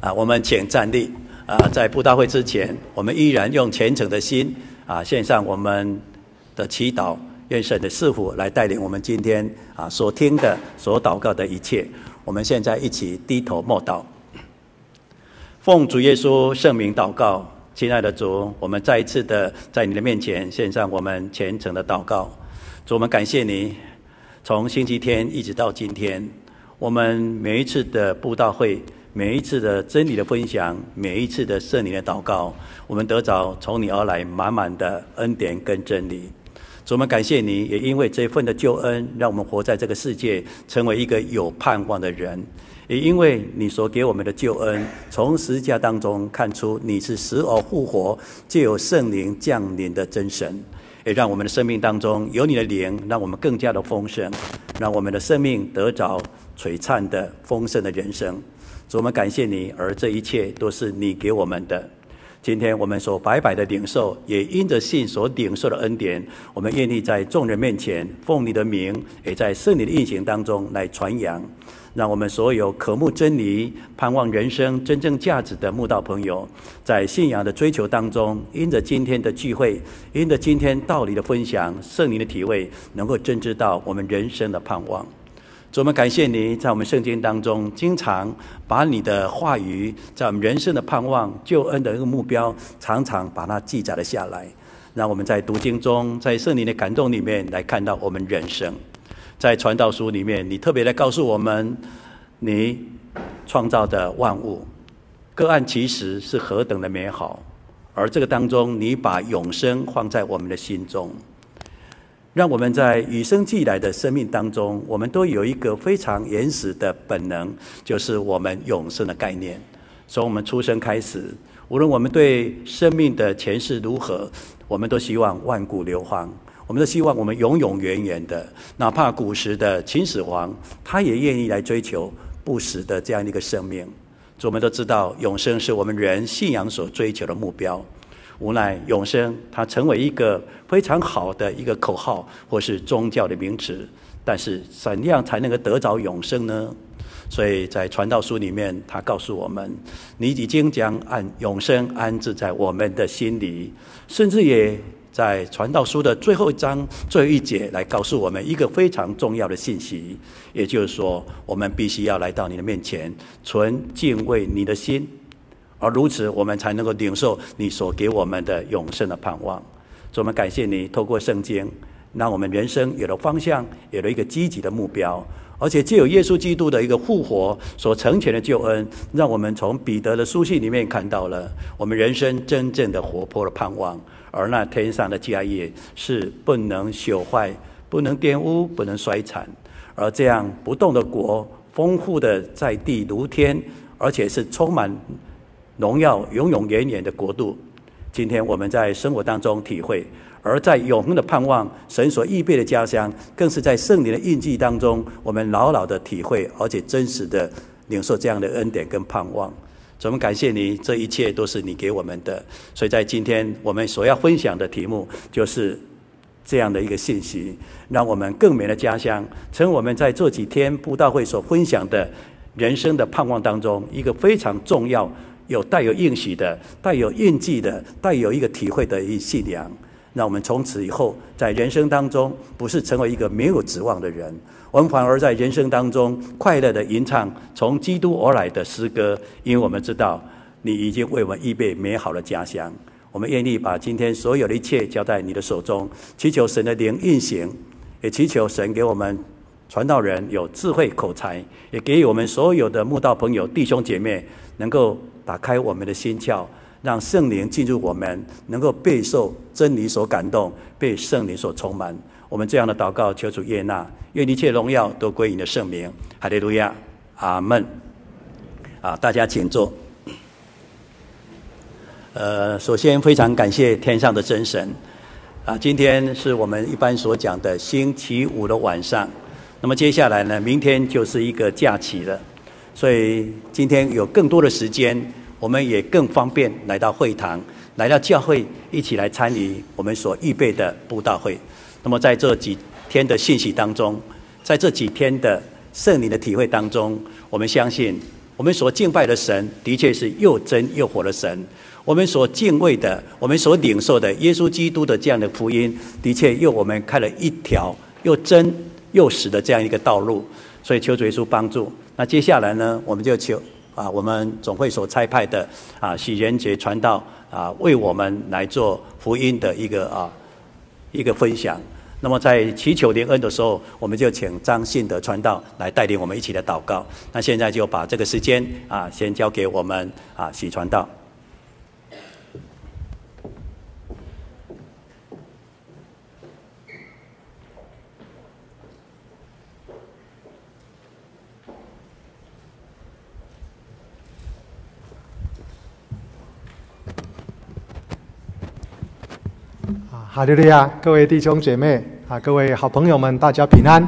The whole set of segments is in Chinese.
啊，我们请站立。啊，在布道会之前，我们依然用虔诚的心啊，献上我们的祈祷，愿神的赐福来带领我们今天啊所听的、所祷告的一切。我们现在一起低头默祷，奉主耶稣圣名祷告，亲爱的主，我们再一次的在你的面前献上我们虔诚的祷告。主，我们感谢你，从星期天一直到今天，我们每一次的布道会。每一次的真理的分享，每一次的圣灵的祷告，我们得着从你而来满满的恩典跟真理。主，我们感谢你，也因为这份的救恩，让我们活在这个世界，成为一个有盼望的人。也因为你所给我们的救恩，从十字架当中看出你是死而复活，借由圣灵降临的真神，也让我们的生命当中有你的灵，让我们更加的丰盛，让我们的生命得着璀璨的丰盛的人生。主，我们感谢你，而这一切都是你给我们的。今天我们所白白的领受，也因着信所领受的恩典，我们愿意在众人面前奉你的名，也在圣灵的运行当中来传扬，让我们所有渴慕真理、盼望人生真正价值的慕道朋友，在信仰的追求当中，因着今天的聚会，因着今天道理的分享、圣灵的体会，能够真知道我们人生的盼望。主，我们感谢你，在我们圣经当中，经常把你的话语，在我们人生的盼望、救恩的一个目标，常常把它记载了下来。让我们在读经中，在圣灵的感动里面，来看到我们人生。在传道书里面，你特别来告诉我们，你创造的万物，各按其实是何等的美好。而这个当中，你把永生放在我们的心中。让我们在与生俱来的生命当中，我们都有一个非常原始的本能，就是我们永生的概念。从我们出生开始，无论我们对生命的前世如何，我们都希望万古流芳，我们都希望我们永永远远的。哪怕古时的秦始皇，他也愿意来追求不死的这样一个生命。我们都知道，永生是我们人信仰所追求的目标。无奈永生，它成为一个非常好的一个口号，或是宗教的名词。但是怎样才能够得着永生呢？所以在传道书里面，他告诉我们：你已经将按永生安置在我们的心里，甚至也在传道书的最后一章最后一节来告诉我们一个非常重要的信息，也就是说，我们必须要来到你的面前，存敬畏你的心。而如此，我们才能够领受你所给我们的永生的盼望。所以我们感谢你，透过圣经，让我们人生有了方向，有了一个积极的目标。而且，借有耶稣基督的一个复活所成全的救恩，让我们从彼得的书信里面看到了我们人生真正的活泼的盼望。而那天上的家业是不能朽坏、不能玷污、不能衰残。而这样不动的国，丰富的在地如天，而且是充满。荣耀永永远远的国度，今天我们在生活当中体会；而在永恒的盼望，神所预备的家乡，更是在圣灵的印记当中，我们牢牢的体会，而且真实的领受这样的恩典跟盼望。怎么感谢你，这一切都是你给我们的。所以在今天我们所要分享的题目，就是这样的一个信息，让我们更美的家乡，成为我们在这几天布道会所分享的人生的盼望当中一个非常重要。有带有应许的、带有印记的、带有一个体会的一信仰，让我们从此以后在人生当中不是成为一个没有指望的人，我们反而在人生当中快乐的吟唱从基督而来的诗歌，因为我们知道你已经为我们预备美好的家乡。我们愿意把今天所有的一切交在你的手中，祈求神的灵运行，也祈求神给我们传道人有智慧口才，也给予我们所有的慕道朋友弟兄姐妹能够。打开我们的心窍，让圣灵进入我们，能够备受真理所感动，被圣灵所充满。我们这样的祷告，求主悦纳，愿一切荣耀都归你的圣名。哈利路亚，阿门。啊，大家请坐。呃，首先非常感谢天上的真神。啊，今天是我们一般所讲的星期五的晚上。那么接下来呢，明天就是一个假期了。所以今天有更多的时间，我们也更方便来到会堂，来到教会，一起来参与我们所预备的布道会。那么在这几天的信息当中，在这几天的圣灵的体会当中，我们相信我们所敬拜的神，的确是又真又活的神。我们所敬畏的，我们所领受的耶稣基督的这样的福音，的确又我们开了一条又真又实的这样一个道路。所以求主耶稣帮助。那接下来呢，我们就求啊，我们总会所差派的啊，许仁杰传道啊，为我们来做福音的一个啊一个分享。那么在祈求灵恩的时候，我们就请张信德传道来带领我们一起来祷告。那现在就把这个时间啊，先交给我们啊许传道。哈利路亚！各位弟兄姐妹。啊，各位好朋友们，大家平安！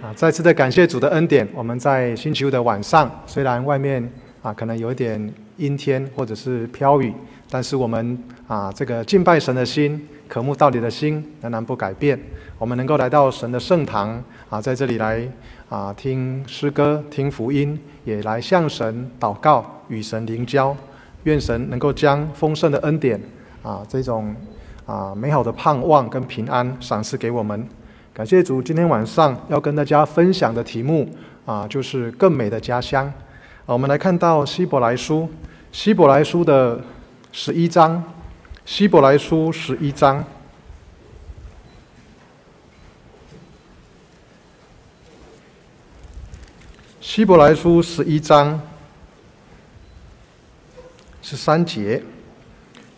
啊，再次的感谢主的恩典。我们在星期五的晚上，虽然外面啊可能有一点阴天或者是飘雨，但是我们啊这个敬拜神的心、渴慕道理的心仍然不改变。我们能够来到神的圣堂啊，在这里来啊听诗歌、听福音，也来向神祷告、与神灵交。愿神能够将丰盛的恩典啊这种。啊，美好的盼望跟平安赏赐给我们，感谢主。今天晚上要跟大家分享的题目啊，就是更美的家乡。啊，我们来看到希伯来书，希伯来书的十一章，希伯来书十一章，希伯来书十一章十三节。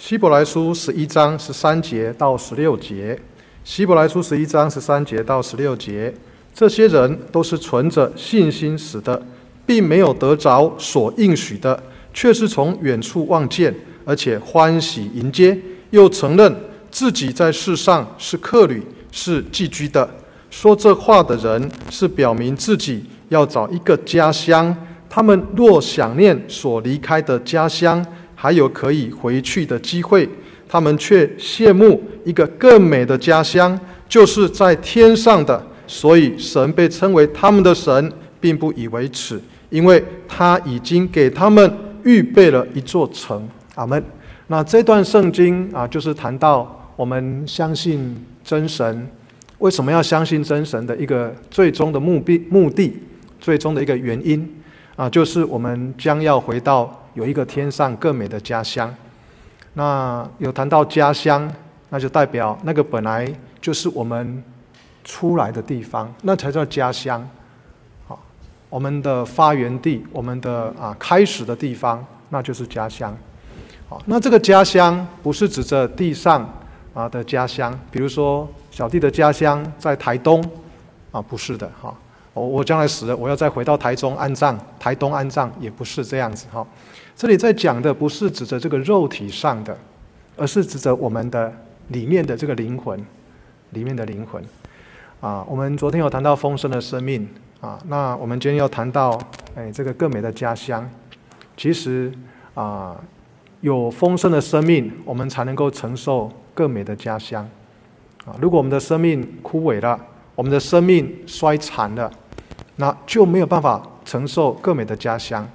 希伯来书十一章十三节到十六节，希伯来书十一章十三节到十六节，这些人都是存着信心死的，并没有得着所应许的，却是从远处望见，而且欢喜迎接，又承认自己在世上是客旅，是寄居的。说这话的人是表明自己要找一个家乡，他们若想念所离开的家乡。还有可以回去的机会，他们却羡慕一个更美的家乡，就是在天上的。所以神被称为他们的神，并不以为耻，因为他已经给他们预备了一座城。阿门。那这段圣经啊，就是谈到我们相信真神，为什么要相信真神的一个最终的目的、目的，最终的一个原因啊，就是我们将要回到。有一个天上更美的家乡，那有谈到家乡，那就代表那个本来就是我们出来的地方，那才叫家乡。好，我们的发源地，我们的啊开始的地方，那就是家乡。好，那这个家乡不是指着地上啊的家乡，比如说小弟的家乡在台东，啊不是的哈。我我将来死了，我要再回到台中安葬，台东安葬也不是这样子哈。这里在讲的不是指着这个肉体上的，而是指着我们的里面的这个灵魂，里面的灵魂。啊，我们昨天有谈到丰盛的生命啊，那我们今天要谈到哎这个更美的家乡。其实啊，有丰盛的生命，我们才能够承受更美的家乡。啊，如果我们的生命枯萎了，我们的生命衰残了，那就没有办法承受更美的家乡。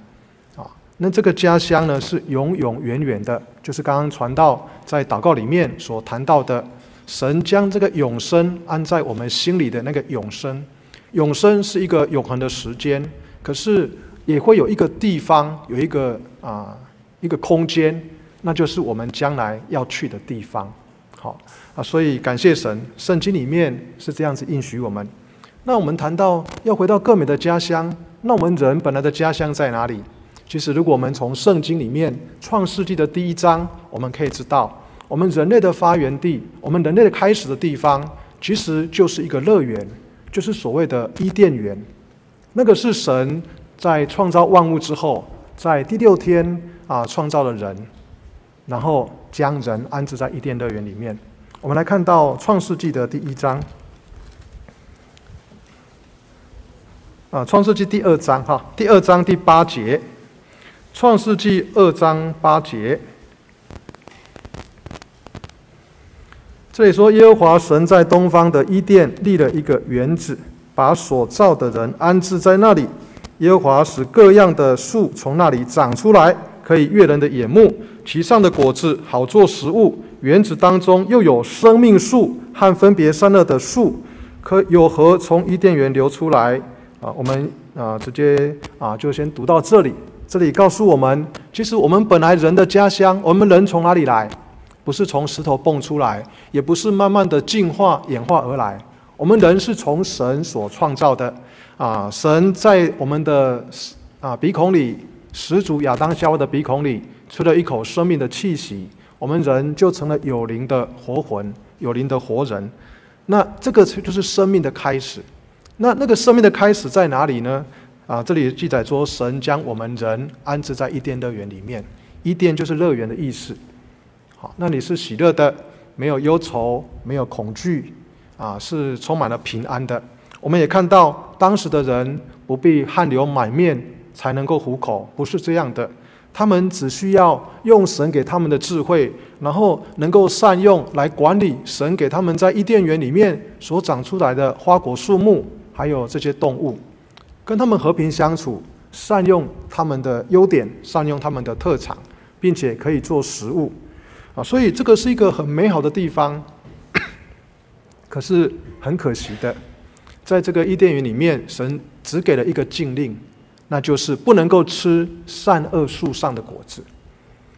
那这个家乡呢，是永永远远的，就是刚刚传道在祷告里面所谈到的，神将这个永生安在我们心里的那个永生。永生是一个永恒的时间，可是也会有一个地方，有一个啊一个空间，那就是我们将来要去的地方。好啊，所以感谢神，圣经里面是这样子应许我们。那我们谈到要回到更美的家乡，那我们人本来的家乡在哪里？其实，如果我们从圣经里面《创世纪》的第一章，我们可以知道，我们人类的发源地，我们人类的开始的地方，其实就是一个乐园，就是所谓的伊甸园。那个是神在创造万物之后，在第六天啊创造了人，然后将人安置在伊甸乐园里面。我们来看到《创世纪》的第一章，啊，《创世纪》第二章哈，第二章第八节。创世纪二章八节，这里说：“耶和华神在东方的伊甸立了一个园子，把所造的人安置在那里。耶和华使各样的树从那里长出来，可以悦人的眼目，其上的果子好做食物。园子当中又有生命树和分别善恶的树，可有河从伊甸园流出来。啊，我们啊直接啊就先读到这里。这里告诉我们，其实我们本来人的家乡，我们人从哪里来？不是从石头蹦出来，也不是慢慢的进化演化而来。我们人是从神所创造的。啊，神在我们的啊鼻孔里，始祖亚当夏娃的鼻孔里吹了一口生命的气息，我们人就成了有灵的活魂，有灵的活人。那这个就是生命的开始。那那个生命的开始在哪里呢？啊，这里记载说，神将我们人安置在伊甸乐园里面。伊甸就是乐园的意思。好，那里是喜乐的，没有忧愁，没有恐惧，啊，是充满了平安的。我们也看到，当时的人不必汗流满面才能够糊口，不是这样的。他们只需要用神给他们的智慧，然后能够善用来管理神给他们在伊甸园里面所长出来的花果树木，还有这些动物，跟他们和平相处，善用他们的优点，善用他们的特长，并且可以做食物。啊，所以这个是一个很美好的地方。可是很可惜的。在这个伊甸园里面，神只给了一个禁令，那就是不能够吃善恶树上的果子。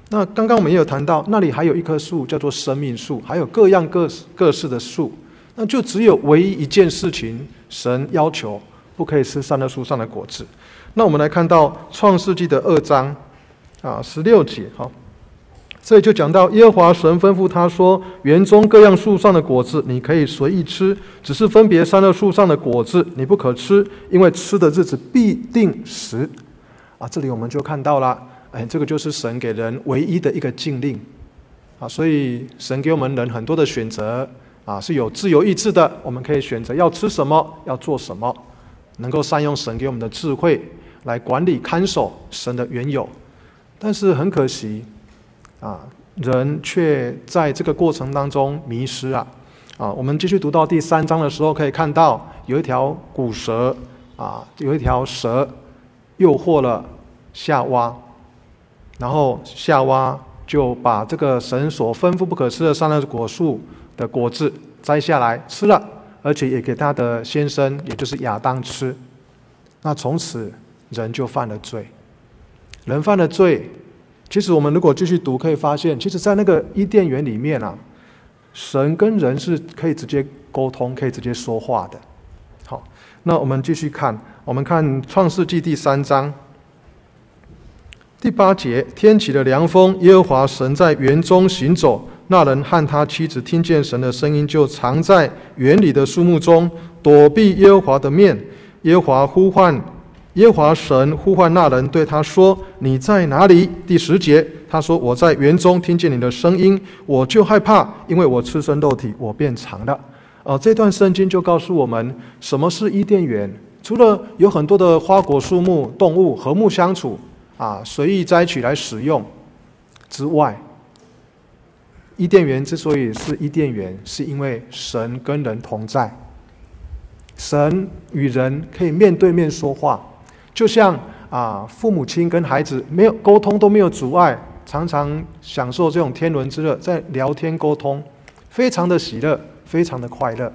那刚刚我们也有谈到，那里还有一棵树叫做生命树，还有各样各各式的树。那就只有唯一一件事情，神要求不可以吃善恶树上的果子。那我们来看到创世纪的二章啊十六节，好。这里就讲到耶和华神吩咐他说：“园中各样树上的果子你可以随意吃，只是分别善恶树上的果子你不可吃，因为吃的日子必定死。”啊，这里我们就看到了，哎，这个就是神给人唯一的一个禁令啊。所以神给我们人很多的选择啊，是有自由意志的，我们可以选择要吃什么，要做什么，能够善用神给我们的智慧来管理看守神的原有。但是很可惜。啊，人却在这个过程当中迷失了。啊，我们继续读到第三章的时候，可以看到有一条古蛇，啊，有一条蛇诱惑了夏娃，然后夏娃就把这个神所吩咐不可吃的善恶果树的果子摘下来吃了，而且也给他的先生，也就是亚当吃。那从此人就犯了罪，人犯了罪。其实我们如果继续读，可以发现，其实，在那个伊甸园里面啊，神跟人是可以直接沟通，可以直接说话的。好，那我们继续看，我们看创世纪第三章第八节：天起了凉风，耶和华神在园中行走，那人和他妻子听见神的声音，就藏在园里的树木中，躲避耶和华的面。耶和华呼唤。耶和华神呼唤那人，对他说：“你在哪里？”第十节，他说：“我在园中听见你的声音，我就害怕，因为我赤身露体，我便藏了。”啊，这段圣经就告诉我们，什么是伊甸园？除了有很多的花果树木、动物和睦相处，啊，随意摘取来使用之外，伊甸园之所以是伊甸园，是因为神跟人同在，神与人可以面对面说话。就像啊，父母亲跟孩子没有沟通都没有阻碍，常常享受这种天伦之乐，在聊天沟通，非常的喜乐，非常的快乐。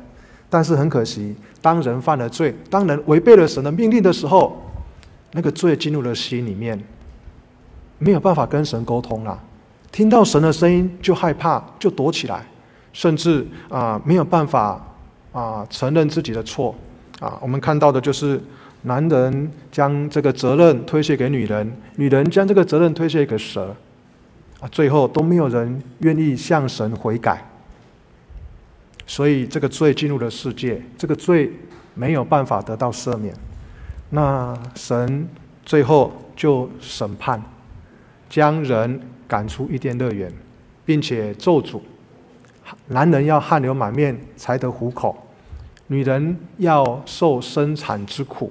但是很可惜，当人犯了罪，当人违背了神的命令的时候，那个罪进入了心里面，没有办法跟神沟通了。听到神的声音就害怕，就躲起来，甚至啊没有办法啊承认自己的错啊。我们看到的就是。男人将这个责任推卸给女人，女人将这个责任推卸给蛇，啊，最后都没有人愿意向神悔改，所以这个罪进入了世界，这个罪没有办法得到赦免，那神最后就审判，将人赶出伊甸乐园，并且咒诅，男人要汗流满面才得糊口，女人要受生产之苦。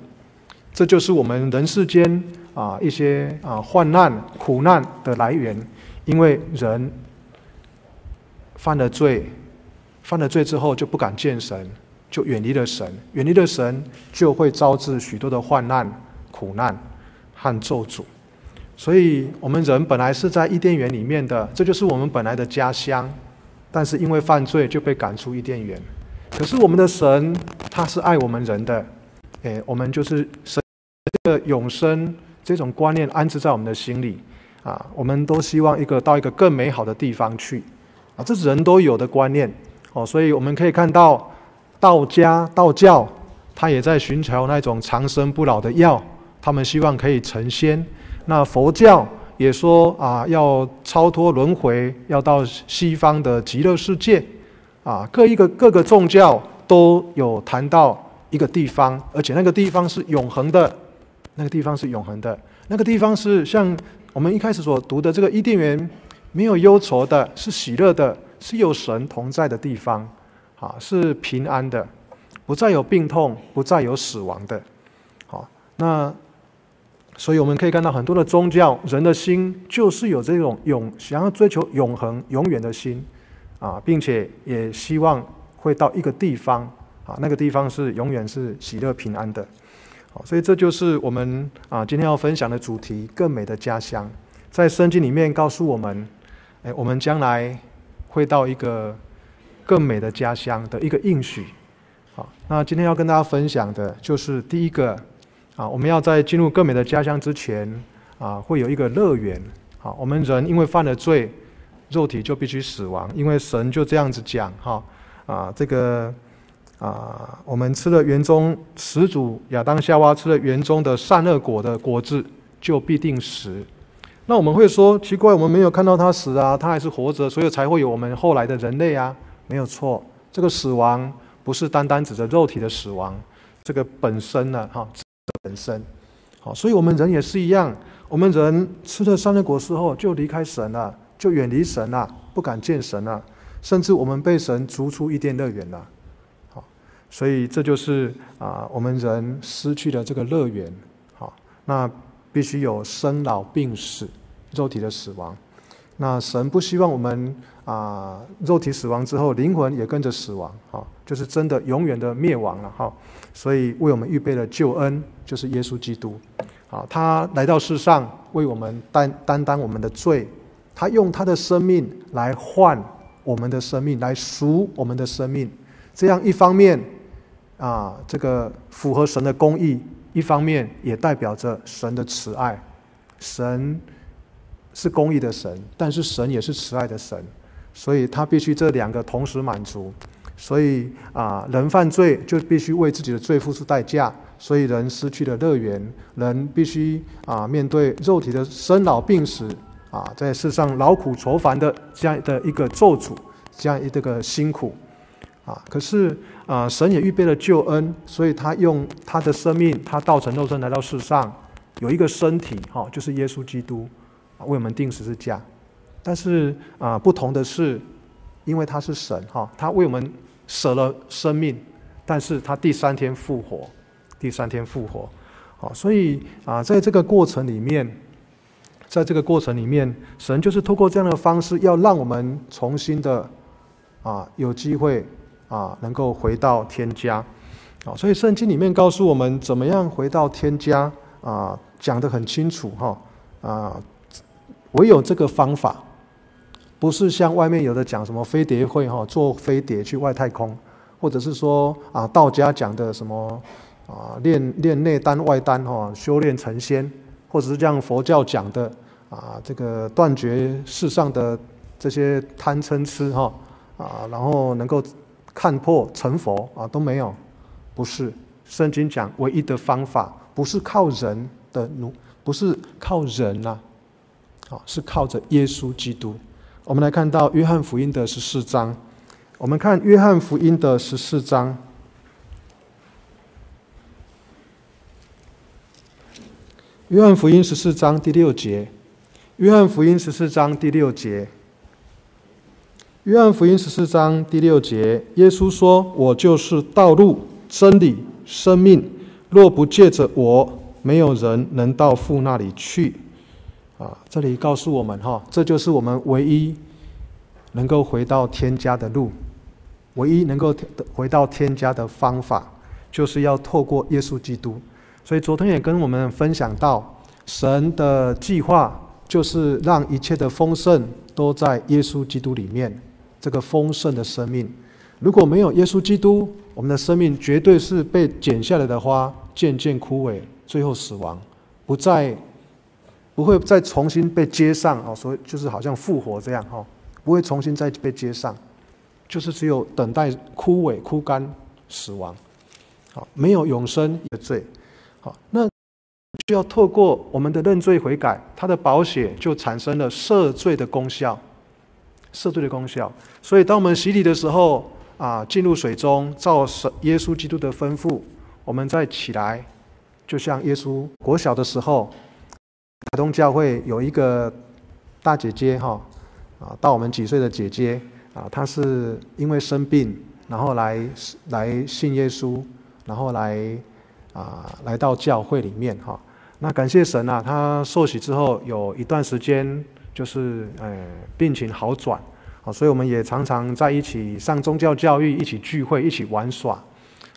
这就是我们人世间啊一些啊患难苦难的来源，因为人犯了罪，犯了罪之后就不敢见神，就远离了神，远离了神就会招致许多的患难苦难和咒诅。所以，我们人本来是在伊甸园里面的，这就是我们本来的家乡。但是因为犯罪，就被赶出伊甸园。可是我们的神，他是爱我们人的。诶，我们就是神这个永生这种观念安置在我们的心里啊。我们都希望一个到一个更美好的地方去啊，这是人都有的观念哦。所以我们可以看到，道家、道教，他也在寻求那种长生不老的药，他们希望可以成仙。那佛教也说啊，要超脱轮回，要到西方的极乐世界啊。各一个各个宗教都有谈到一个地方，而且那个地方是永恒的，那个地方是永恒的，那个地方是像我们一开始所读的这个伊甸园，没有忧愁的，是喜乐的，是有神同在的地方啊，是平安的，不再有病痛，不再有死亡的。好，那。所以我们可以看到很多的宗教，人的心就是有这种永想要追求永恒、永远的心，啊，并且也希望会到一个地方，啊，那个地方是永远是喜乐平安的，好，所以这就是我们啊今天要分享的主题——更美的家乡。在圣经里面告诉我们，哎，我们将来会到一个更美的家乡的一个应许。好，那今天要跟大家分享的就是第一个。啊，我们要在进入更美的家乡之前，啊，会有一个乐园。好，我们人因为犯了罪，肉体就必须死亡，因为神就这样子讲，哈，啊，这个，啊，我们吃了园中始祖亚当夏娃吃了园中的善恶果的果子，就必定死。那我们会说，奇怪，我们没有看到他死啊，他还是活着，所以才会有我们后来的人类啊。没有错，这个死亡不是单单指着肉体的死亡，这个本身呢，哈。本身，好，所以我们人也是一样。我们人吃了善恶果之后，就离开神了，就远离神了，不敢见神了，甚至我们被神逐出伊甸乐园了。好，所以这就是啊，我们人失去了这个乐园。好，那必须有生老病死，肉体的死亡。那神不希望我们啊，肉体死亡之后，灵魂也跟着死亡。哈，就是真的永远的灭亡了。哈。所以为我们预备了救恩，就是耶稣基督，啊，他来到世上为我们担担当我们的罪，他用他的生命来换我们的生命，来赎我们的生命。这样一方面，啊，这个符合神的公义；一方面也代表着神的慈爱。神是公义的神，但是神也是慈爱的神，所以他必须这两个同时满足。所以啊，人犯罪就必须为自己的罪付出代价，所以人失去了乐园，人必须啊面对肉体的生老病死啊，在世上劳苦愁烦的这样的一个咒诅，这样一个辛苦啊。可是啊，神也预备了救恩，所以他用他的生命，他道成肉身来到世上，有一个身体哈，就是耶稣基督啊，为我们钉十字架。但是啊，不同的是，因为他是神哈，他为我们。舍了生命，但是他第三天复活，第三天复活，好，所以啊，在这个过程里面，在这个过程里面，神就是透过这样的方式，要让我们重新的啊，有机会啊，能够回到天家，啊，所以圣经里面告诉我们怎么样回到天家啊，讲得很清楚哈，啊，唯有这个方法。不是像外面有的讲什么飞碟会哈，坐飞碟去外太空，或者是说啊道家讲的什么啊练练内丹外丹哈，修炼成仙，或者是像佛教讲的啊这个断绝世上的这些贪嗔痴哈啊，然后能够看破成佛啊都没有，不是圣经讲唯一的方法，不是靠人的努，不是靠人呐，啊是靠着耶稣基督。我们来看到约翰福音的十四章，我们看约翰福音的十四章。约翰福音十四章第六节，约翰福音十四章第六节，约翰福音十四章第六节，耶稣说：“我就是道路、真理、生命，若不借着我，没有人能到父那里去。”啊，这里告诉我们哈，这就是我们唯一能够回到天家的路，唯一能够回到天家的方法，就是要透过耶稣基督。所以昨天也跟我们分享到，神的计划就是让一切的丰盛都在耶稣基督里面。这个丰盛的生命，如果没有耶稣基督，我们的生命绝对是被剪下来的花，渐渐枯萎，最后死亡，不再不会再重新被接上啊！所以就是好像复活这样哈，不会重新再被接上，就是只有等待枯萎、枯干、死亡。好，没有永生的罪。好，那就要透过我们的认罪悔改，他的保险就产生了赦罪的功效。赦罪的功效，所以当我们洗礼的时候啊，进入水中，照耶稣基督的吩咐，我们再起来，就像耶稣国小的时候，台东教会有一个大姐姐哈啊，到我们几岁的姐姐啊，她是因为生病，然后来来信耶稣，然后来啊来到教会里面哈。那感谢神啊，她受洗之后有一段时间。就是呃病情好转，好，所以我们也常常在一起上宗教教育，一起聚会，一起玩耍。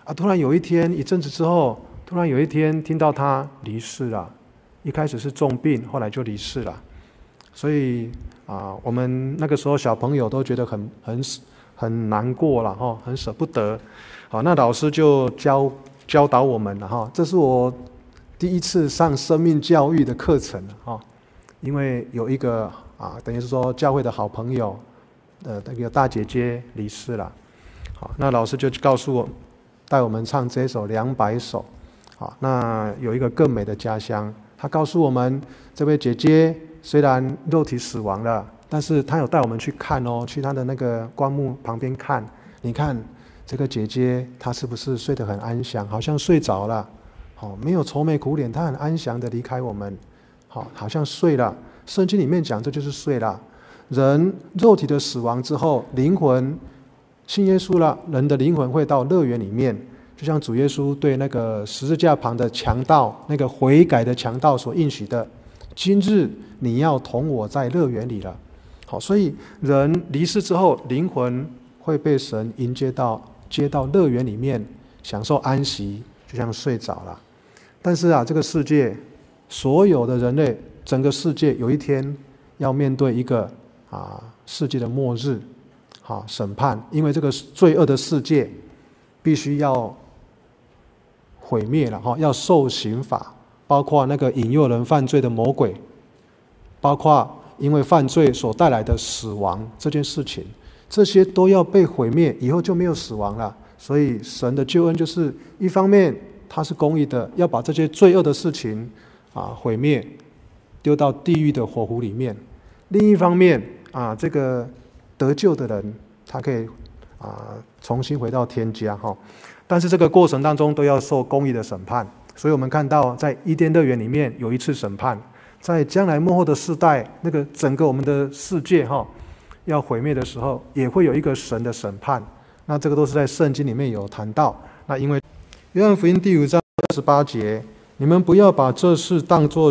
啊，突然有一天，一阵子之后，突然有一天听到他离世了。一开始是重病，后来就离世了。所以啊，我们那个时候小朋友都觉得很很很难过了哈，很舍不得。好，那老师就教教导我们了哈，这是我第一次上生命教育的课程哈。因为有一个啊，等于是说教会的好朋友，呃，那个大姐姐离世了，好，那老师就告诉我，带我们唱这首两百首，好，那有一个更美的家乡，他告诉我们，这位姐姐虽然肉体死亡了，但是她有带我们去看哦，去她的那个棺木旁边看，你看这个姐姐她是不是睡得很安详，好像睡着了，好，没有愁眉苦脸，她很安详的离开我们。好，好像睡了。圣经里面讲，这就是睡了。人肉体的死亡之后，灵魂信耶稣了，人的灵魂会到乐园里面，就像主耶稣对那个十字架旁的强盗，那个悔改的强盗所应许的：今日你要同我在乐园里了。好，所以人离世之后，灵魂会被神迎接到接到乐园里面，享受安息，就像睡着了。但是啊，这个世界。所有的人类，整个世界有一天要面对一个啊世界的末日，好审判，因为这个罪恶的世界必须要毁灭了哈，要受刑罚，包括那个引诱人犯罪的魔鬼，包括因为犯罪所带来的死亡这件事情，这些都要被毁灭，以后就没有死亡了。所以神的救恩就是一方面他是公义的，要把这些罪恶的事情。啊，毁灭，丢到地狱的火湖里面。另一方面，啊，这个得救的人，他可以啊重新回到天家哈。但是这个过程当中都要受公义的审判。所以我们看到，在伊甸乐园里面有一次审判，在将来末后的世代，那个整个我们的世界哈要毁灭的时候，也会有一个神的审判。那这个都是在圣经里面有谈到。那因为约翰福音第五章二十八节。你们不要把这事当作，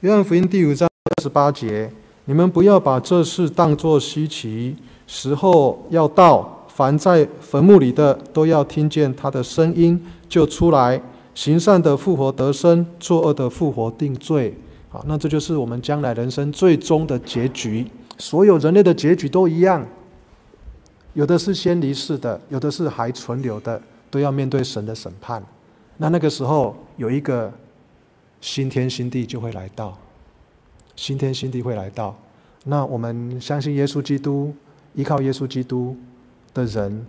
约翰福音第五章二十八节，你们不要把这事当作稀奇，时候要到，凡在坟墓里的都要听见他的声音，就出来，行善的复活得生，作恶的复活定罪。好，那这就是我们将来人生最终的结局。所有人类的结局都一样，有的是先离世的，有的是还存留的，都要面对神的审判。那那个时候有一个。新天新地就会来到，新天新地会来到。那我们相信耶稣基督，依靠耶稣基督的人，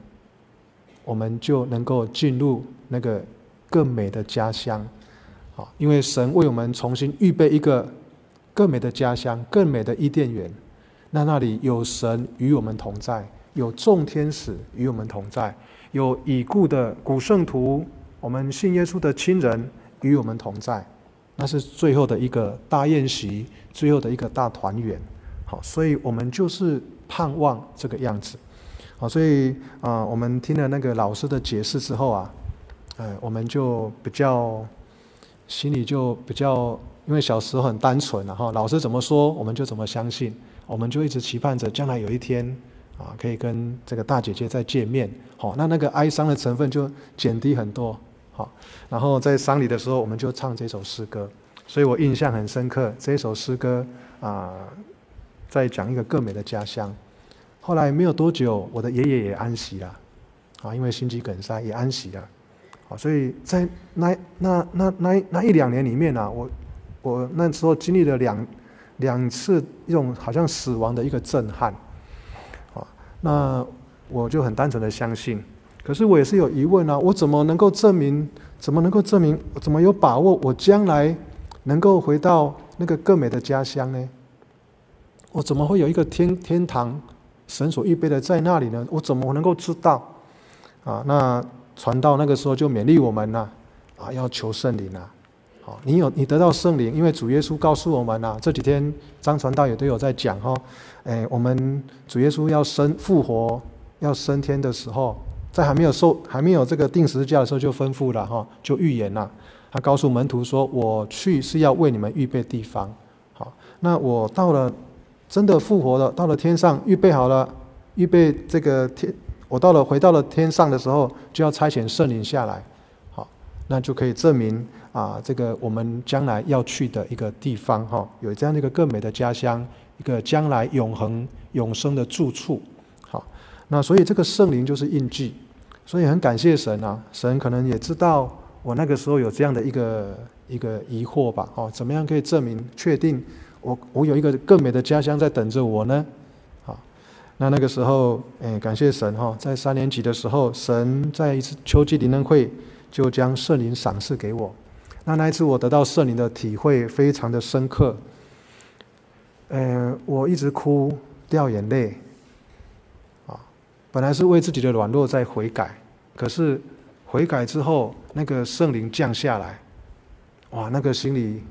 我们就能够进入那个更美的家乡。好，因为神为我们重新预备一个更美的家乡，更美的伊甸园。那那里有神与我们同在，有众天使与我们同在，有已故的古圣徒，我们信耶稣的亲人与我们同在。那是最后的一个大宴席，最后的一个大团圆，好，所以我们就是盼望这个样子，好，所以啊、我们听了那个老师的解释之后啊，呃，我们就比较心里就比较，因为小时候很单纯，然后老师怎么说，我们就怎么相信，我们就一直期盼着将来有一天啊，可以跟这个大姐姐再见面，好，那那个哀伤的成分就减低很多，好，然后在丧礼的时候，我们就唱这首诗歌，所以我印象很深刻。这首诗歌啊，在讲一个更美的家乡。后来没有多久，我的爷爷也安息了，啊，因为心肌梗塞也安息了，啊，所以在那那那那那一两年里面啊，我我那时候经历了两两次一种好像死亡的一个震撼，啊，那我就很单纯的相信。可是我也是有疑问啊，我怎么能够证明？怎么能够证明？怎么有把握？我将来能够回到那个更美的家乡呢？我怎么会有一个天天堂，神所预备的在那里呢？我怎么能够知道？啊，那传道那个时候就勉励我们呐，啊，要求圣灵啊，好，你有你得到圣灵，因为主耶稣告诉我们呐，这几天张传道也都有在讲哈，哎，我们主耶稣要升复活，要升天的时候。在还没有受、还没有这个定十字架的时候，就吩咐了哈，就预言了。他告诉门徒说：“我去是要为你们预备地方。好，那我到了，真的复活了，到了天上，预备好了，预备这个天。我到了，回到了天上的时候，就要差遣圣灵下来。好，那就可以证明啊，这个我们将来要去的一个地方哈，有这样的一个更美的家乡，一个将来永恒永生的住处。好，那所以这个圣灵就是印记。”所以很感谢神啊，神可能也知道我那个时候有这样的一个一个疑惑吧，哦，怎么样可以证明确定我我有一个更美的家乡在等着我呢？好，那那个时候，哎，感谢神哈，在三年级的时候，神在一次秋季灵恩会就将圣灵赏赐给我，那那一次我得到圣灵的体会非常的深刻，呃，我一直哭掉眼泪。啊本来是为自己的软弱在悔改，可是悔改之后，那个圣灵降下来，哇，那个心里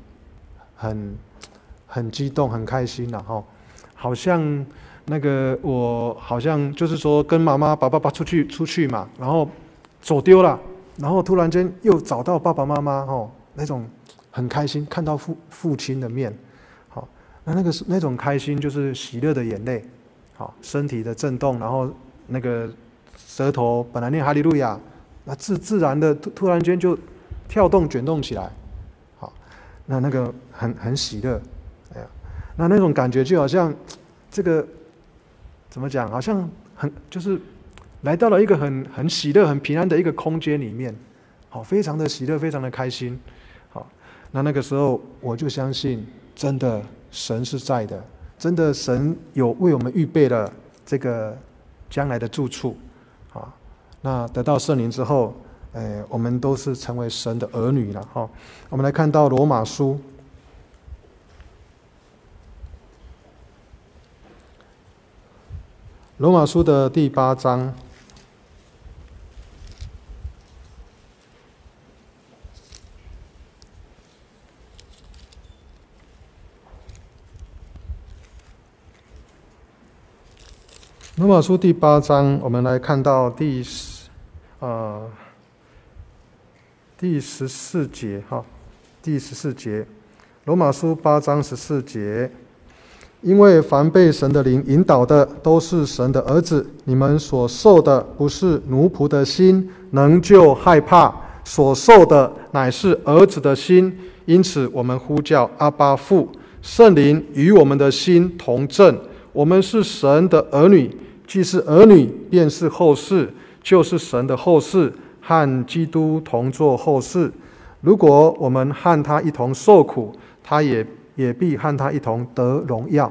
很很激动、很开心了哈，好像那个我好像就是说跟妈妈、爸爸爸出去出去嘛，然后走丢了，然后突然间又找到爸爸妈妈哈，那种很开心，看到父父亲的面，好，那那个是那种开心就是喜乐的眼泪，好，身体的震动，然后。那个舌头本来念哈利路亚，那自自然的突突然间就跳动卷动起来，好，那那个很很喜乐，那那种感觉就好像这个怎么讲？好像很就是来到了一个很很喜乐、很平安的一个空间里面，好，非常的喜乐，非常的开心，好，那那个时候我就相信，真的神是在的，真的神有为我们预备了这个。将来的住处，啊，那得到圣灵之后，诶，我们都是成为神的儿女了，哈。我们来看到罗马书，罗马书的第八章。罗马书第八章，我们来看到第十，呃，第十四节哈，第十四节，罗马书八章十四节，因为凡被神的灵引导的，都是神的儿子。你们所受的不是奴仆的心，仍旧害怕，所受的乃是儿子的心。因此，我们呼叫阿爸父，圣灵与我们的心同证，我们是神的儿女。既是儿女，便是后嗣，就是神的后嗣，和基督同作后嗣。如果我们和他一同受苦，他也也必和他一同得荣耀。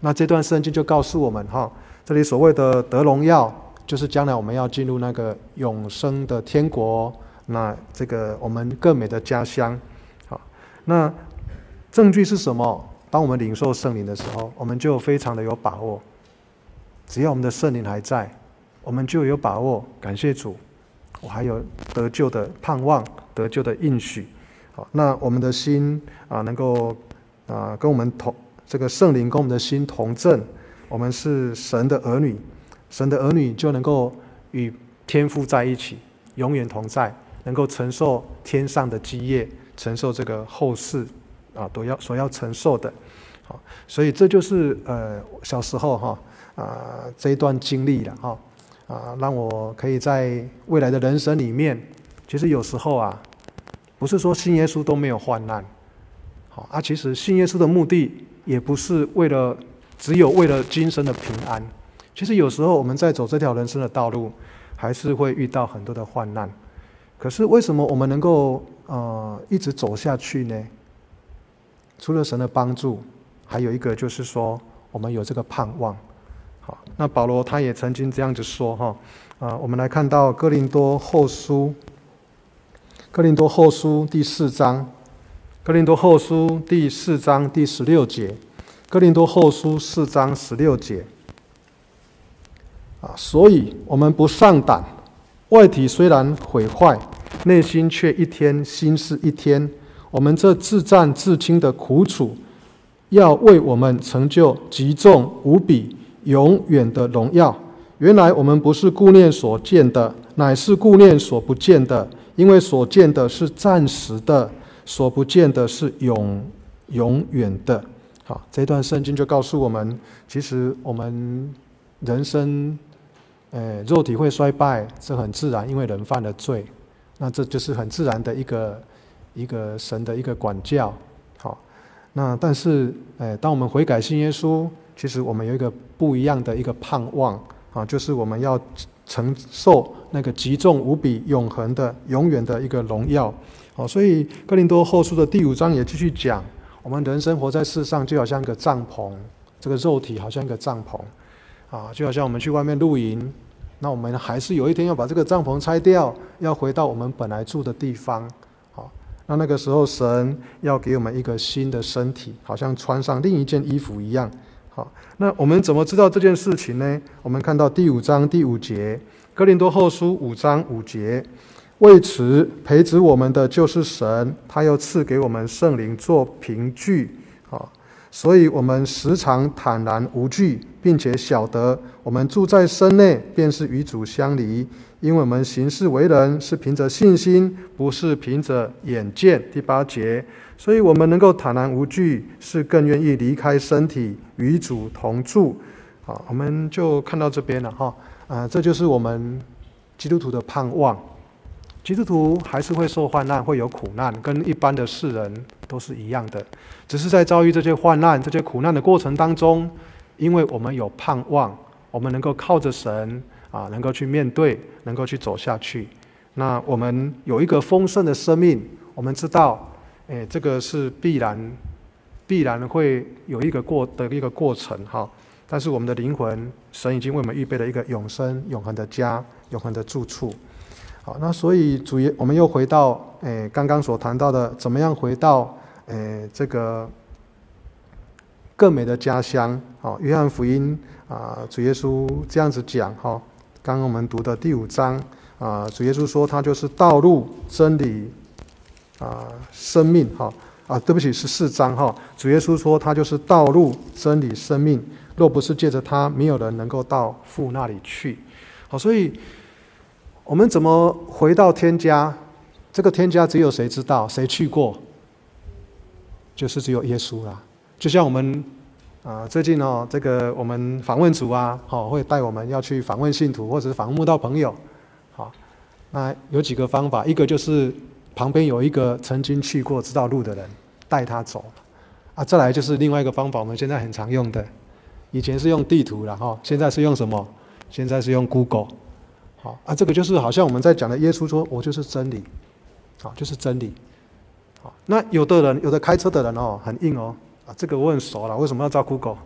那这段圣经就告诉我们，哈，这里所谓的得荣耀，就是将来我们要进入那个永生的天国，那这个我们更美的家乡。好，那证据是什么？当我们领受圣灵的时候，我们就非常的有把握。只要我们的圣灵还在，我们就有把握。感谢主，我还有得救的盼望，得救的应许。好，那我们的心啊，能够啊，跟我们同这个圣灵跟我们的心同证，我们是神的儿女。神的儿女就能够与天父在一起，永远同在，能够承受天上的基业，承受这个后世啊都要所要承受的。好，所以这就是呃小时候哈。啊，这一段经历了哈，啊，让我可以在未来的人生里面，其实有时候啊，不是说信耶稣都没有患难，好啊，其实信耶稣的目的也不是为了只有为了今生的平安。其实有时候我们在走这条人生的道路，还是会遇到很多的患难。可是为什么我们能够呃一直走下去呢？除了神的帮助，还有一个就是说，我们有这个盼望。好，那保罗他也曾经这样子说哈，啊，我们来看到哥林多后书，哥林多后书第四章，哥林多后书第四章第十六节，哥林多后书四章十六节，啊，所以我们不上胆，外体虽然毁坏，内心却一天新是一天。我们这自战自轻的苦楚，要为我们成就极重无比、永远的荣耀。原来我们不是顾念所见的，乃是顾念所不见的。因为所见的是暂时的，所不见的是永永远的。好，这段圣经就告诉我们，其实我们人生，呃，肉体会衰败是很自然，因为人犯了罪，那这就是很自然的一个。一个神的一个管教，好，那但是，诶，当我们悔改信耶稣，其实我们有一个不一样的一个盼望啊，就是我们要承受那个极重无比、永恒的、永远的一个荣耀。好，所以哥林多后书的第五章也继续讲，我们人生活在世上就好像一个帐篷，这个肉体好像一个帐篷，啊，就好像我们去外面露营，那我们还是有一天要把这个帐篷拆掉，要回到我们本来住的地方。好那那个时候，神要给我们一个新的身体，好像穿上另一件衣服一样。好，那我们怎么知道这件事情呢？我们看到第五章第五节，《哥林多后书》五章五节，为此培植我们的就是神，他又赐给我们圣灵做凭据。好，所以我们时常坦然无惧，并且晓得我们住在身内，便是与主相离。因为我们行事为人是凭着信心，不是凭着眼见。第八节，所以我们能够坦然无惧，是更愿意离开身体与主同住。好，我们就看到这边了哈。啊，这就是我们基督徒的盼望。基督徒还是会受患难，会有苦难，跟一般的世人都是一样的。只是在遭遇这些患难、这些苦难的过程当中，因为我们有盼望，我们能够靠着神。啊，能够去面对，能够去走下去。那我们有一个丰盛的生命，我们知道，诶，这个是必然，必然会有一个过的一个过程哈。但是我们的灵魂，神已经为我们预备了一个永生、永恒的家、永恒的住处。好，那所以主耶，我们又回到诶刚刚所谈到的，怎么样回到诶这个更美的家乡？好，约翰福音啊，主耶稣这样子讲哈。刚刚我们读的第五章啊，主耶稣说他就是道路、真理啊、生命哈啊，对不起是四章哈。主耶稣说他就是道路、真理、生命，若不是借着他，没有人能够到父那里去。好，所以我们怎么回到天家？这个天家只有谁知道？谁去过？就是只有耶稣啦。就像我们。啊，最近哦，这个我们访问组啊，好，会带我们要去访问信徒，或者是访问到朋友，好，那有几个方法，一个就是旁边有一个曾经去过、知道路的人带他走，啊，再来就是另外一个方法，我们现在很常用的，以前是用地图了哈，现在是用什么？现在是用 Google，好，啊，这个就是好像我们在讲的，耶稣说：“我就是真理，好，就是真理。”好，那有的人，有的开车的人哦，很硬哦。啊，这个我很熟了。为什么要照 Google？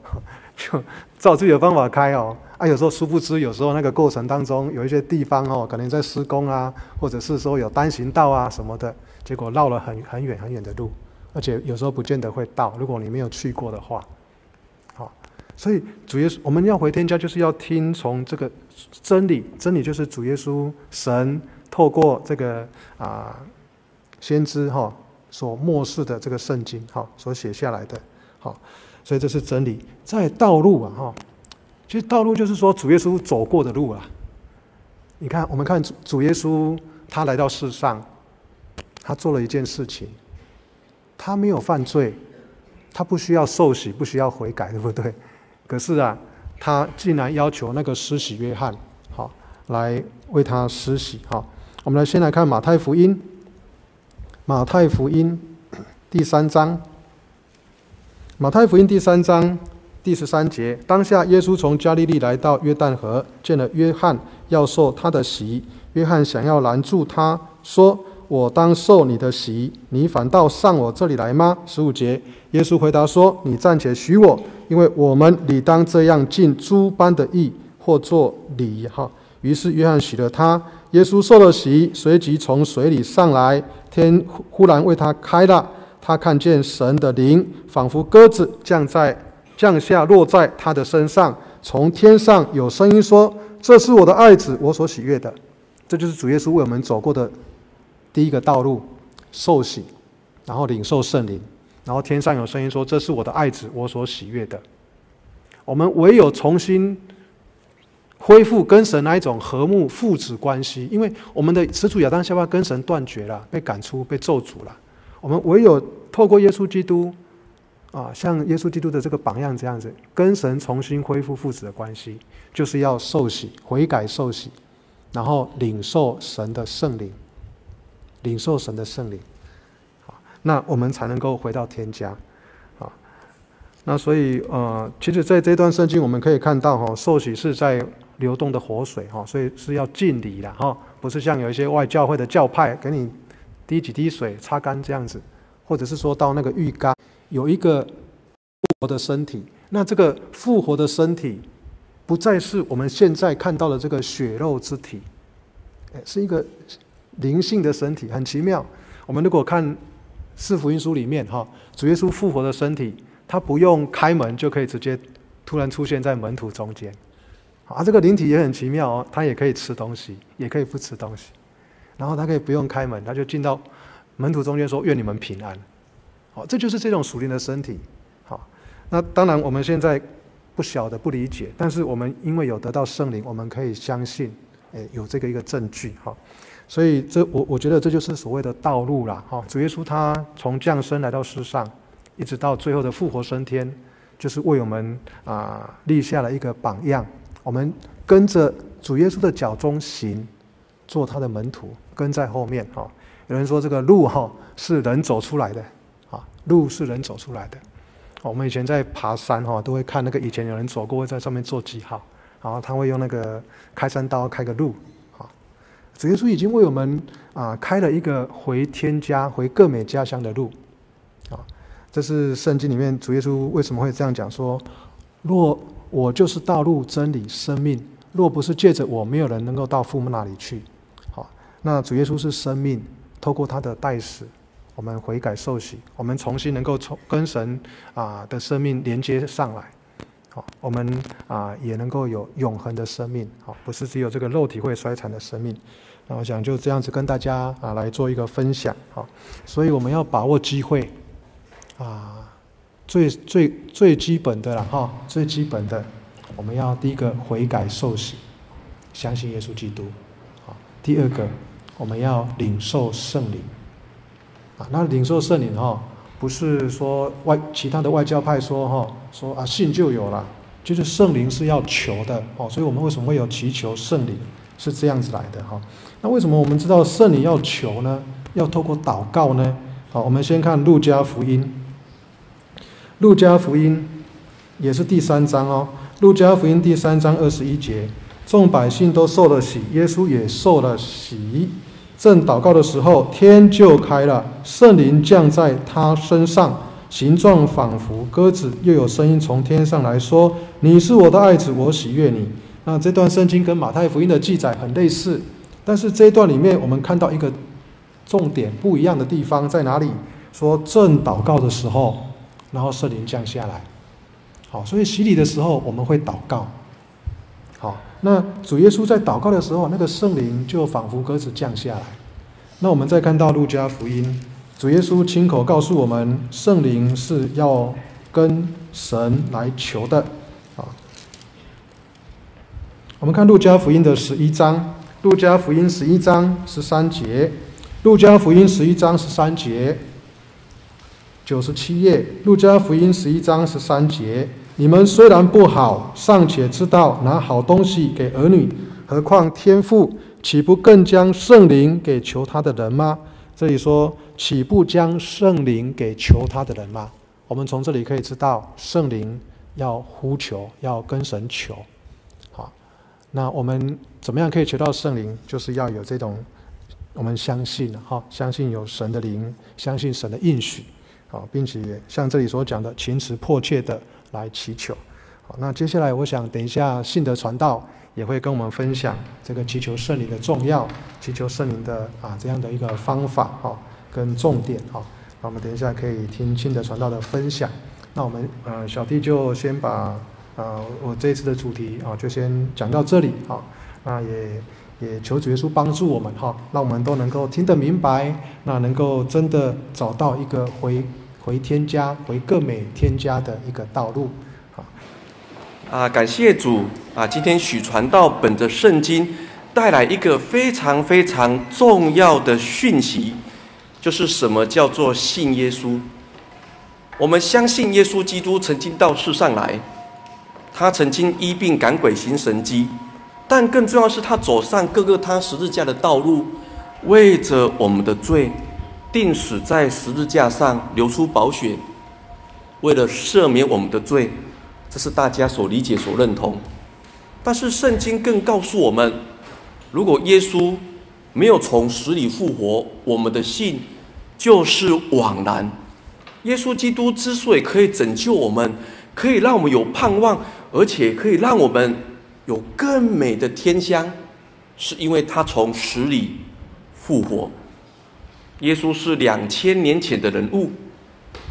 就照自己的方法开哦。啊，有时候殊不知，有时候那个过程当中有一些地方哦，可能在施工啊，或者是说有单行道啊什么的，结果绕了很很远很远的路，而且有时候不见得会到。如果你没有去过的话，好，所以主耶稣我们要回天家，就是要听从这个真理。真理就是主耶稣神透过这个啊、先知哈。所漠视的这个圣经，哈，所写下来的，好，所以这是真理。在道路啊，哈，其实道路就是说主耶稣走过的路啊。你看，我们看主主耶稣，他来到世上，他做了一件事情，他没有犯罪，他不需要受洗，不需要悔改，对不对？可是啊，他竟然要求那个施洗约翰，好，来为他施洗，哈。我们来先来看马太福音，马太福音第三章，马太福音第三章第十三节，当下耶稣从加利利来到约旦河，见了约翰，要受他的洗。约翰想要拦住他，说：“我当受你的洗，你反倒上我这里来吗？”十五节，耶稣回答说：“你暂且许我，因为我们理当这样尽诸般的义，或作礼。”哈。于是约翰洗了他，耶稣受了洗，随即从水里上来，天忽然为他开了，他看见神的灵仿佛鸽子降在降下，落在他的身上。从天上有声音说：“这是我的爱子，我所喜悦的。”这就是主耶稣为我们走过的第一个道路，受洗，然后领受圣灵，然后天上有声音说：“这是我的爱子，我所喜悦的。”我们唯有重新。恢复跟神那一种和睦父子关系，因为我们的始祖亚当夏娃跟神断绝了，被赶出，被咒诅了。我们唯有透过耶稣基督，啊，像耶稣基督的这个榜样这样子，跟神重新恢复父子的关系，就是要受洗、悔改、受洗，然后领受神的圣灵，领受神的圣灵，啊，那我们才能够回到天家，啊，那所以呃，其实在这段圣经我们可以看到，哈，受洗是在。流动的活水哈，所以是要敬礼的哈，不是像有一些外教会的教派给你滴几滴水擦干这样子，或者是说到那个浴缸有一个复活的身体，那这个复活的身体不再是我们现在看到的这个血肉之体，是一个灵性的身体，很奇妙。我们如果看四福音书里面哈，主耶稣复活的身体，他不用开门就可以直接突然出现在门徒中间。啊，这个灵体也很奇妙哦，它也可以吃东西，也可以不吃东西，然后他可以不用开门，他就进到门徒中间说：“愿你们平安。”好，这就是这种属灵的身体。好，那当然我们现在不晓得、不理解，但是我们因为有得到圣灵，我们可以相信，诶，有这个一个证据。哈，所以这我我觉得这就是所谓的道路啦。哈，主耶稣他从降生来到世上，一直到最后的复活升天，就是为我们啊立下了一个榜样。我们跟着主耶稣的脚踪行，做他的门徒，跟在后面哈。有人说这个路哈是人走出来的，啊，路是人走出来的。我们以前在爬山哈，都会看那个以前有人走过，会在上面做记号，然后他会用那个开山刀开个路，啊，主耶稣已经为我们啊开了一个回天家、回各美家乡的路，啊，这是圣经里面主耶稣为什么会这样讲说，若。我就是道路、真理、生命。若不是借着我，没有人能够到父母那里去。那主耶稣是生命，透过他的代死，我们悔改受洗，我们重新能够从跟神啊的生命连接上来。好，我们啊也能够有永恒的生命。好，不是只有这个肉体会衰残的生命。那我想就这样子跟大家啊来做一个分享。好，所以我们要把握机会啊。最最最基本的了哈，最基本的，我们要第一个悔改受洗，相信耶稣基督，好。第二个，我们要领受圣灵，啊，那领受圣灵哈，不是说外其他的外教派说哈，说啊信就有了，就是圣灵是要求的哦，所以我们为什么会有祈求圣灵是这样子来的哈？那为什么我们知道圣灵要求呢？要透过祷告呢？好，我们先看路加福音。路加福音也是第三章哦。路加福音第三章二十一节，众百姓都受了洗，耶稣也受了洗。正祷告的时候，天就开了，圣灵降在他身上，形状仿佛鸽子，又有声音从天上来说：“你是我的爱子，我喜悦你。”那这段圣经跟马太福音的记载很类似，但是这一段里面我们看到一个重点不一样的地方在哪里？说正祷告的时候。然后圣灵降下来，好，所以洗礼的时候我们会祷告，那主耶稣在祷告的时候，那个圣灵就仿佛鸽子降下来。那我们再看到路加福音，主耶稣亲口告诉我们，圣灵是要跟神来求的，啊，我们看路加福音的十一章，路加福音十一章十三节，路加福音十一章十三节。九十七页，路加福音十一章十三节：你们虽然不好，尚且知道拿好东西给儿女，何况天父岂不更将圣灵给求他的人吗？这里说，岂不将圣灵给求他的人吗？我们从这里可以知道，圣灵要呼求，要跟神求。好，那我们怎么样可以求到圣灵？就是要有这种，我们相信哈，相信有神的灵，相信神的应许，好，并且像这里所讲的，情词迫切的来祈求。好，那接下来我想等一下信德传道也会跟我们分享这个祈求圣灵的重要，祈求圣灵的啊这样的一个方法哈跟重点哈。那我们等一下可以听信德传道的分享。那我们呃小弟就先把呃我这一次的主题啊就先讲到这里哈。那也也求主耶稣帮助我们哈，让我们都能够听得明白，那能够真的找到一个回回天家、回各美天家的一个道路。啊，感谢主啊！今天许传道本着圣经带来一个非常非常重要的讯息，就是什么叫做信耶稣？我们相信耶稣基督曾经到世上来，他曾经医病赶鬼行神迹，但更重要是他走上各个他十字架的道路，为着我们的罪，钉死在十字架上，流出宝血，为了赦免我们的罪。这是大家所理解、所认同，但是圣经更告诉我们，如果耶稣没有从死里复活，我们的信就是枉然。耶稣基督之所以可以拯救我们，可以让我们有盼望，而且可以让我们有更美的天香，是因为他从死里复活。耶稣是两千年前的人物，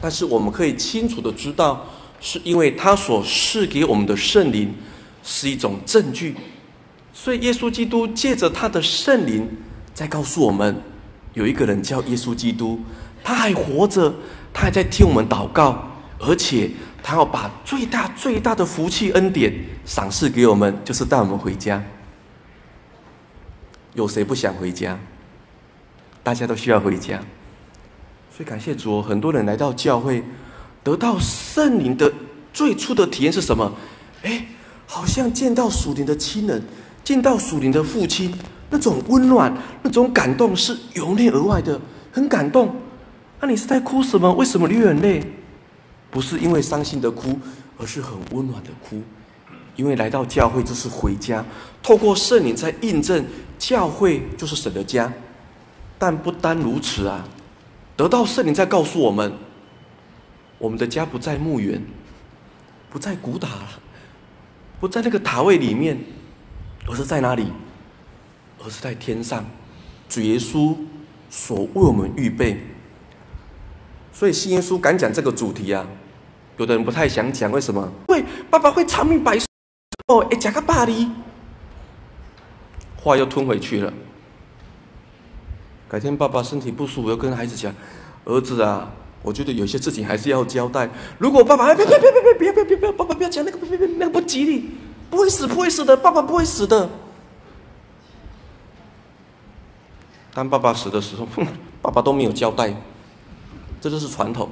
但是我们可以清楚的知道。是因为他所赐给我们的圣灵是一种证据，所以耶稣基督借着他的圣灵在告诉我们，有一个人叫耶稣基督，他还活着，他还在听我们祷告，而且他要把最大最大的福气恩典赏赐给我们，就是带我们回家。有谁不想回家？大家都需要回家，所以感谢主，很多人来到教会。得到圣灵的最初的体验是什么？哎，好像见到属灵的亲人，见到属灵的父亲，那种温暖，那种感动是由内而外的，很感动。那、你是在哭什么？为什么流眼泪？不是因为伤心的哭，而是很温暖的哭。因为来到教会就是回家，透过圣灵在印证，教会就是神的家。但不单如此啊，得到圣灵在告诉我们。我们的家不在墓园，不在古塔，不在那个塔位里面，而是在哪里？而是在天上，主耶稣所为我们预备。所以信耶稣敢讲这个主题啊，有的人不太想讲，为什么？会爸爸会长命百岁哦，哎，讲个巴黎，话又吞回去了。改天爸爸身体不舒服，要跟孩子讲，儿子啊。我觉得有些事情还是要交代。如果爸爸，别别别别别别别别别，爸爸不要讲那个，别别别，那个不吉利，不会死，不会死的，爸爸不会死的。当爸爸死的时候，爸爸都没有交代，这就是传统，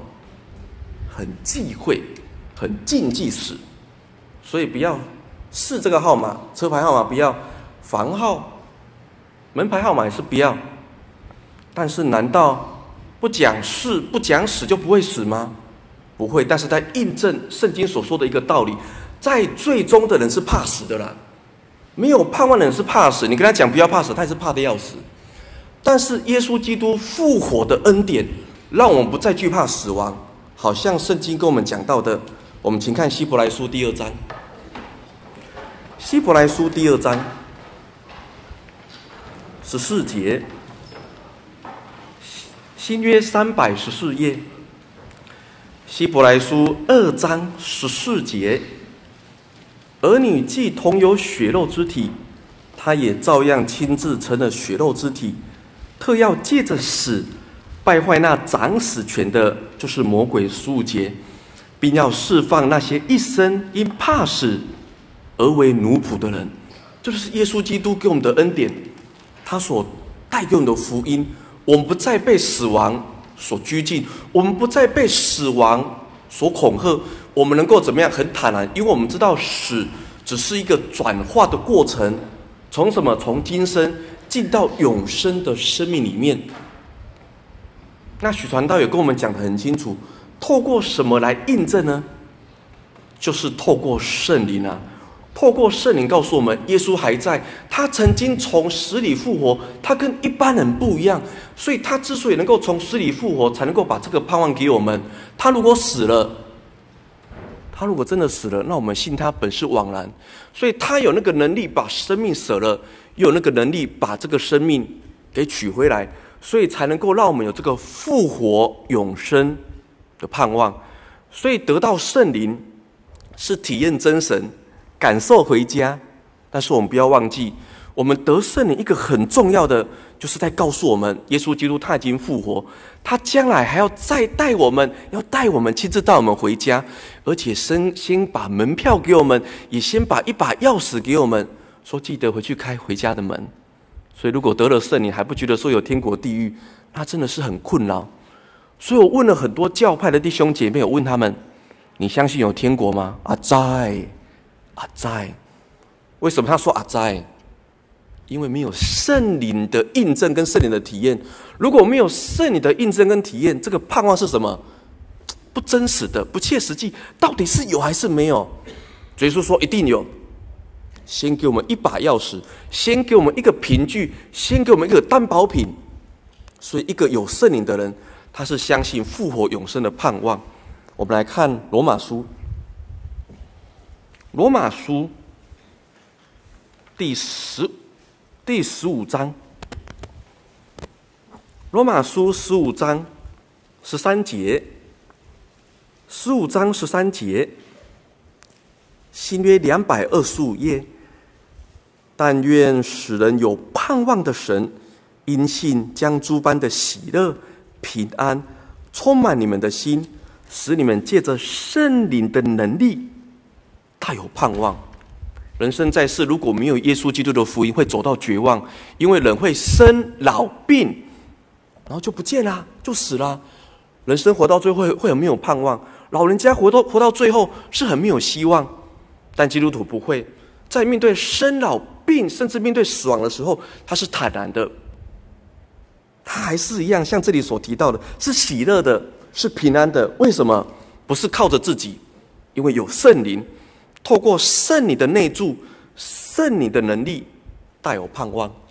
很忌讳，很禁忌死，所以不要试这个号码，车牌号码不要，房号、门牌号码也是不要。但是难道？不讲死，不讲死就不会死吗？不会，但是在印证圣经所说的一个道理，在最终的人是怕死的啦，没有盼望的人是怕死。你跟他讲不要怕死，他也是怕的要死。但是耶稣基督复活的恩典，让我们不再惧怕死亡。好像圣经跟我们讲到的，我们请看希伯来书第二章。希伯来书第二章十四节。新约三百十四页，希伯来书二章十四节：儿女既同有血肉之体，他也照样亲自成了血肉之体，特要借着死败坏那掌死权的，就是魔鬼十五节，并要释放那些一生因怕死而为奴仆的人。这就是耶稣基督给我们的恩典，他所带给我们的福音。我们不再被死亡所拘禁，我们不再被死亡所恐吓，我们能够怎么样？很坦然，因为我们知道死只是一个转化的过程，从什么？从今生进到永生的生命里面。那许传道也跟我们讲得很清楚，透过什么来印证呢？就是透过圣灵啊，透过圣灵告诉我们，耶稣还在，他曾经从死里复活，他跟一般人不一样，所以他之所以能够从死里复活，才能够把这个盼望给我们。他如果死了，他如果真的死了，那我们信他本是枉然。所以他有那个能力把生命舍了，又有那个能力把这个生命给取回来。所以才能够让我们有这个复活永生的盼望，所以得到圣灵是体验真神，感受回家。但是我们不要忘记，我们得圣灵一个很重要的，就是在告诉我们，耶稣基督他已经复活，他将来还要再带我们，要带我们亲自带我们回家，而且先先把门票给我们，也先把一把钥匙给我们，说记得回去开回家的门。所以，如果得了圣灵还不觉得说有天国地狱，那真的是很困扰。所以我问了很多教派的弟兄姐妹，我问他们：“你相信有天国吗？”阿在，阿在。为什么他说阿在？因为没有圣灵的印证跟圣灵的体验。如果没有圣灵的印证跟体验，这个盼望是什么？不真实的，不切实际。到底是有还是没有？耶稣说一定有。先给我们一把钥匙，先给我们一个凭据，先给我们一个担保品。所以，一个有圣灵的人，他是相信复活永生的盼望。我们来看罗马书，罗马书第十第十五章，罗马书十五章十三节，十五章十三节，新约两百二十五页。但愿使人有盼望的神，因信将诸般的喜乐、平安充满你们的心，使你们借着圣灵的能力，大有盼望。人生在世，如果没有耶稣基督的福音，会走到绝望，因为人会生老病，然后就不见了，就死了。人生活到最后会会很没有盼望，老人家活到活到最后是很没有希望，但基督徒不会，在面对生老病，甚至面对死亡的时候，他是坦然的，他还是一样，像这里所提到的，是喜乐的，是平安的。为什么？不是靠着自己，因为有圣灵，透过圣你的内住，圣你的能力，带有盼望。